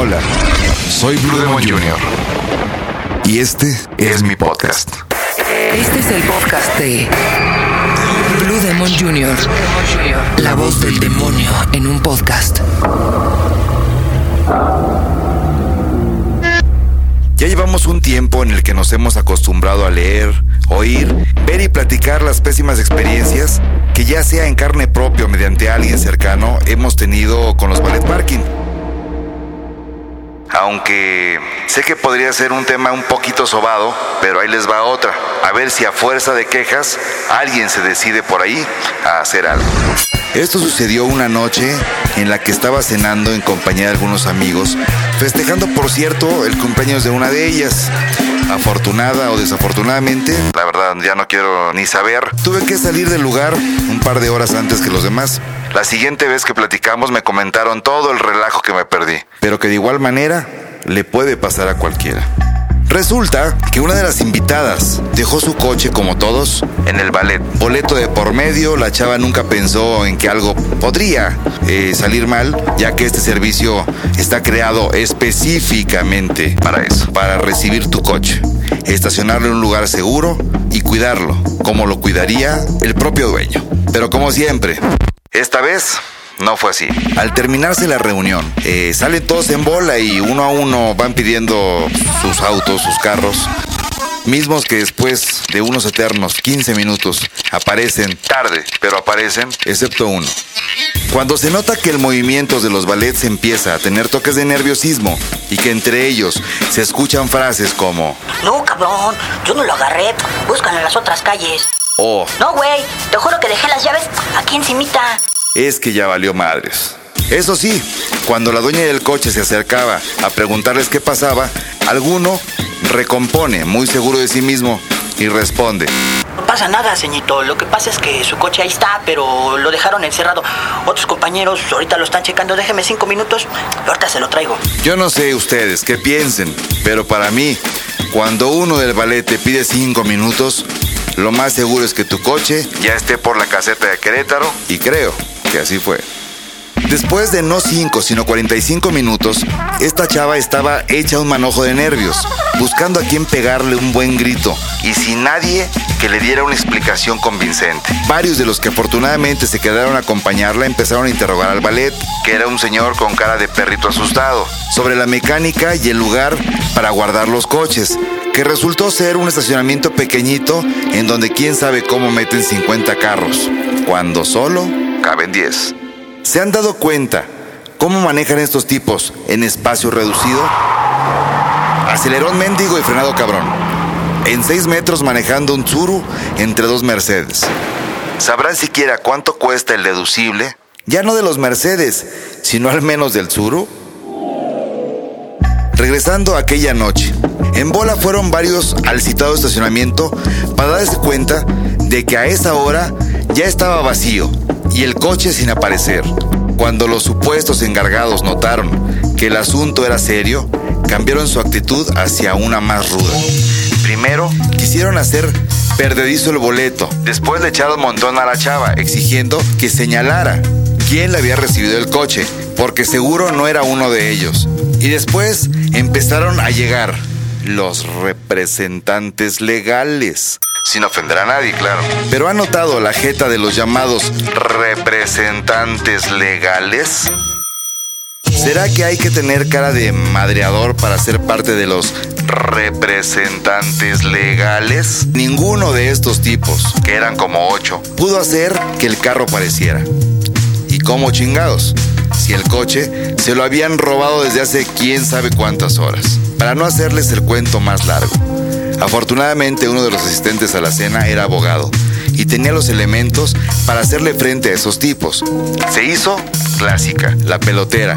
Hola, soy Blue Demon Jr. Y este es mi podcast. Este es el podcast de Blue Demon Jr. La voz del demonio en un podcast. Ya llevamos un tiempo en el que nos hemos acostumbrado a leer, oír, ver y platicar las pésimas experiencias que ya sea en carne propia o mediante alguien cercano hemos tenido con los ballet parking. Aunque sé que podría ser un tema un poquito sobado, pero ahí les va otra. A ver si a fuerza de quejas alguien se decide por ahí a hacer algo. Esto sucedió una noche en la que estaba cenando en compañía de algunos amigos, festejando por cierto el cumpleaños de una de ellas. Afortunada o desafortunadamente, la verdad ya no quiero ni saber, tuve que salir del lugar un par de horas antes que los demás. La siguiente vez que platicamos me comentaron todo el relajo que me perdí, pero que de igual manera le puede pasar a cualquiera. Resulta que una de las invitadas dejó su coche como todos en el ballet. Boleto de por medio, la chava nunca pensó en que algo podría eh, salir mal, ya que este servicio está creado específicamente para eso, para recibir tu coche, estacionarlo en un lugar seguro y cuidarlo, como lo cuidaría el propio dueño. Pero como siempre, esta vez no fue así. Al terminarse la reunión, eh, salen todos en bola y uno a uno van pidiendo sus autos, sus carros. Mismos que después de unos eternos 15 minutos aparecen tarde, pero aparecen, excepto uno. Cuando se nota que el movimiento de los ballets empieza a tener toques de nerviosismo y que entre ellos se escuchan frases como No, cabrón, yo no lo agarré. Buscan en las otras calles. Oh, No, güey, te juro que dejé las llaves aquí encimita. Es que ya valió madres. Eso sí, cuando la dueña del coche se acercaba a preguntarles qué pasaba, alguno recompone, muy seguro de sí mismo, y responde. No pasa nada, ceñito. Lo que pasa es que su coche ahí está, pero lo dejaron encerrado. Otros compañeros ahorita lo están checando. Déjeme cinco minutos y ahorita se lo traigo. Yo no sé ustedes qué piensen, pero para mí, cuando uno del ballet te pide cinco minutos, lo más seguro es que tu coche ya esté por la caseta de Querétaro, y creo que así fue. Después de no 5, sino 45 minutos, esta chava estaba hecha un manojo de nervios, buscando a quien pegarle un buen grito, y sin nadie que le diera una explicación convincente. Varios de los que afortunadamente se quedaron a acompañarla empezaron a interrogar al ballet, que era un señor con cara de perrito asustado, sobre la mecánica y el lugar para guardar los coches, que resultó ser un estacionamiento pequeñito en donde quién sabe cómo meten 50 carros, cuando solo caben 10. ¿Se han dado cuenta cómo manejan estos tipos en espacio reducido? Acelerón mendigo y frenado cabrón. En 6 metros manejando un Tsuru entre dos Mercedes. ¿Sabrán siquiera cuánto cuesta el deducible? Ya no de los Mercedes, sino al menos del Tsuru. Regresando aquella noche, en bola fueron varios al citado estacionamiento para darse cuenta de que a esa hora ya estaba vacío y el coche sin aparecer. Cuando los supuestos encargados notaron que el asunto era serio, cambiaron su actitud hacia una más ruda. Primero, quisieron hacer perdedizo el boleto. Después le echaron montón a la chava, exigiendo que señalara quién le había recibido el coche, porque seguro no era uno de ellos. Y después empezaron a llegar los representantes legales. Sin ofender a nadie, claro. Pero ha notado la jeta de los llamados representantes legales. ¿Será que hay que tener cara de madreador para ser parte de los representantes legales? Ninguno de estos tipos, que eran como ocho, pudo hacer que el carro pareciera. ¿Y cómo chingados? Si el coche se lo habían robado desde hace quién sabe cuántas horas. Para no hacerles el cuento más largo. Afortunadamente uno de los asistentes a la cena era abogado y tenía los elementos para hacerle frente a esos tipos. Se hizo clásica, la pelotera.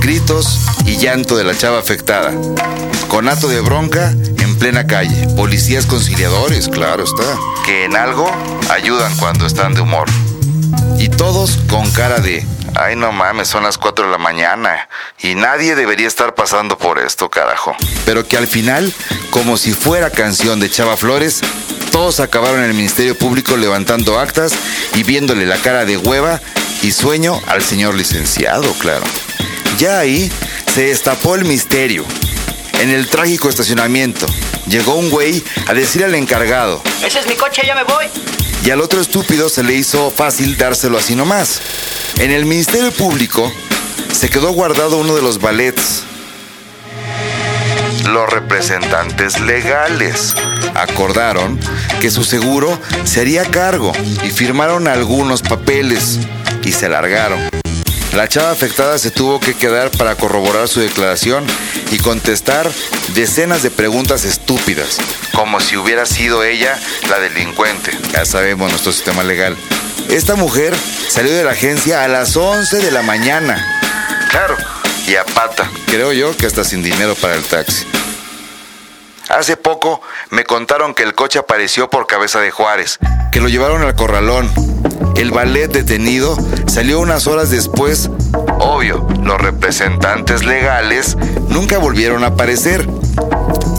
Gritos y llanto de la chava afectada. Conato de bronca en plena calle. Policías conciliadores, claro está. Que en algo ayudan cuando están de humor. Y todos con cara de, ay no mames, son las 4 de la mañana y nadie debería estar pasando por esto, carajo. Pero que al final, como si fuera canción de Chava Flores, todos acabaron en el Ministerio Público levantando actas y viéndole la cara de hueva y sueño al señor licenciado, claro. Ya ahí se destapó el misterio. En el trágico estacionamiento, llegó un güey a decir al encargado. Ese es mi coche, ya me voy. Y al otro estúpido se le hizo fácil dárselo así nomás. En el Ministerio Público se quedó guardado uno de los ballets. Los representantes legales acordaron que su seguro se haría cargo y firmaron algunos papeles y se largaron. La chava afectada se tuvo que quedar para corroborar su declaración y contestar decenas de preguntas estúpidas, como si hubiera sido ella la delincuente. Ya sabemos nuestro sistema legal. Esta mujer salió de la agencia a las 11 de la mañana. Claro, y a pata. Creo yo que hasta sin dinero para el taxi. Hace poco me contaron que el coche apareció por cabeza de Juárez, que lo llevaron al corralón. El ballet detenido salió unas horas después. Obvio, los representantes legales nunca volvieron a aparecer.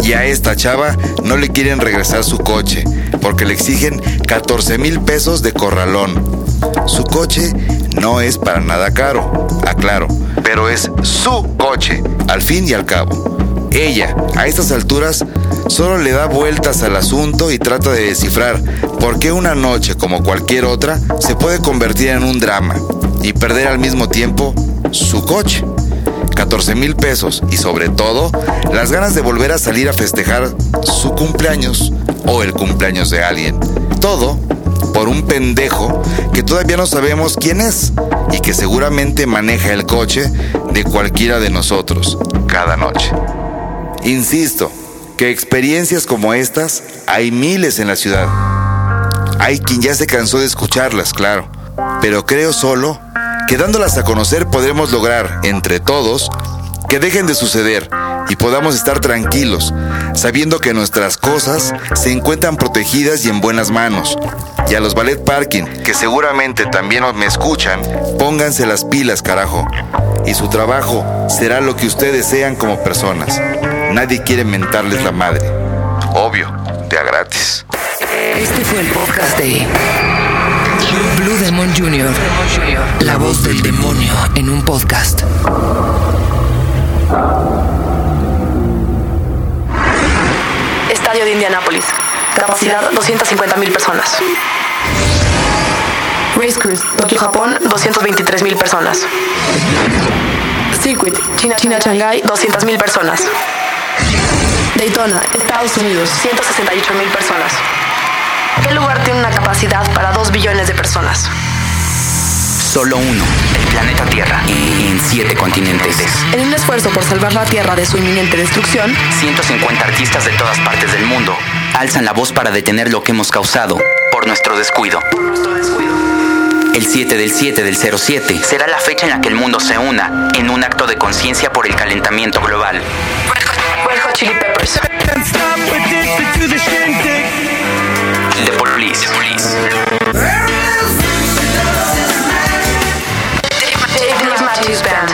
Y a esta chava no le quieren regresar su coche, porque le exigen 14 mil pesos de corralón. Su coche no es para nada caro, aclaro, pero es su coche, al fin y al cabo. Ella, a estas alturas, solo le da vueltas al asunto y trata de descifrar por qué una noche como cualquier otra se puede convertir en un drama y perder al mismo tiempo su coche. 14 mil pesos y sobre todo las ganas de volver a salir a festejar su cumpleaños o el cumpleaños de alguien. Todo por un pendejo que todavía no sabemos quién es y que seguramente maneja el coche de cualquiera de nosotros cada noche. Insisto, que experiencias como estas hay miles en la ciudad. Hay quien ya se cansó de escucharlas, claro, pero creo solo que dándolas a conocer podremos lograr, entre todos, que dejen de suceder y podamos estar tranquilos, sabiendo que nuestras cosas se encuentran protegidas y en buenas manos. Y a los ballet parking, que seguramente también me escuchan, pónganse las pilas, carajo. Y su trabajo será lo que ustedes sean como personas. Nadie quiere mentarles la madre. Obvio, de a gratis. Este fue el podcast de Blue Demon Jr. La voz del demonio en un podcast. Estadio de Indianápolis. Capacidad 250 mil personas. Race Cruise, Tokio, Japón, 223 mil personas. Circuit, China, China, Shanghai, 200 mil personas. Daytona, Estados Unidos, 168 mil personas. ¿Qué lugar tiene una capacidad para 2 billones de personas? Solo uno, el planeta Tierra, en siete continentes. En un esfuerzo por salvar la Tierra de su inminente destrucción, 150 artistas de todas partes del mundo alzan la voz para detener lo que hemos causado por nuestro descuido. El 7 del 7 del 07 será la fecha en la que el mundo se una en un acto de conciencia por el calentamiento global. Chili Peppers. The Police. Matthews Band.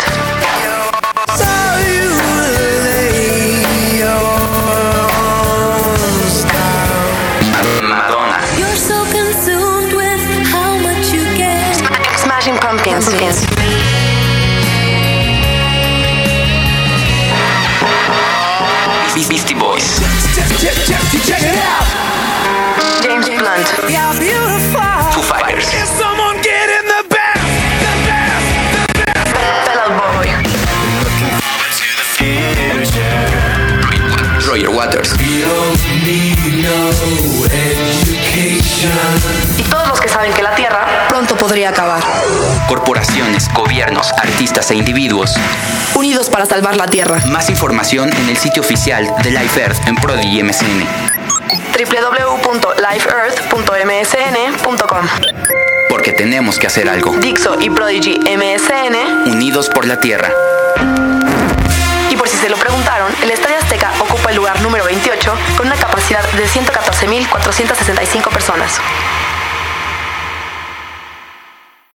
Madonna. You're so consumed with how much you get. Smashing Pumpkins. Beastie Boys. James Y todos los que saben que la Tierra pronto podría acabar. Corporaciones, gobiernos, artistas e individuos. Unidos para salvar la Tierra. Más información en el sitio oficial de Life Earth en Prodigy MSN. www.lifeearth.msn.com Porque tenemos que hacer algo. Dixo y Prodigy MSN. Unidos por la Tierra. Se lo preguntaron, el Estadio Azteca ocupa el lugar número 28 con una capacidad de 114.465 personas.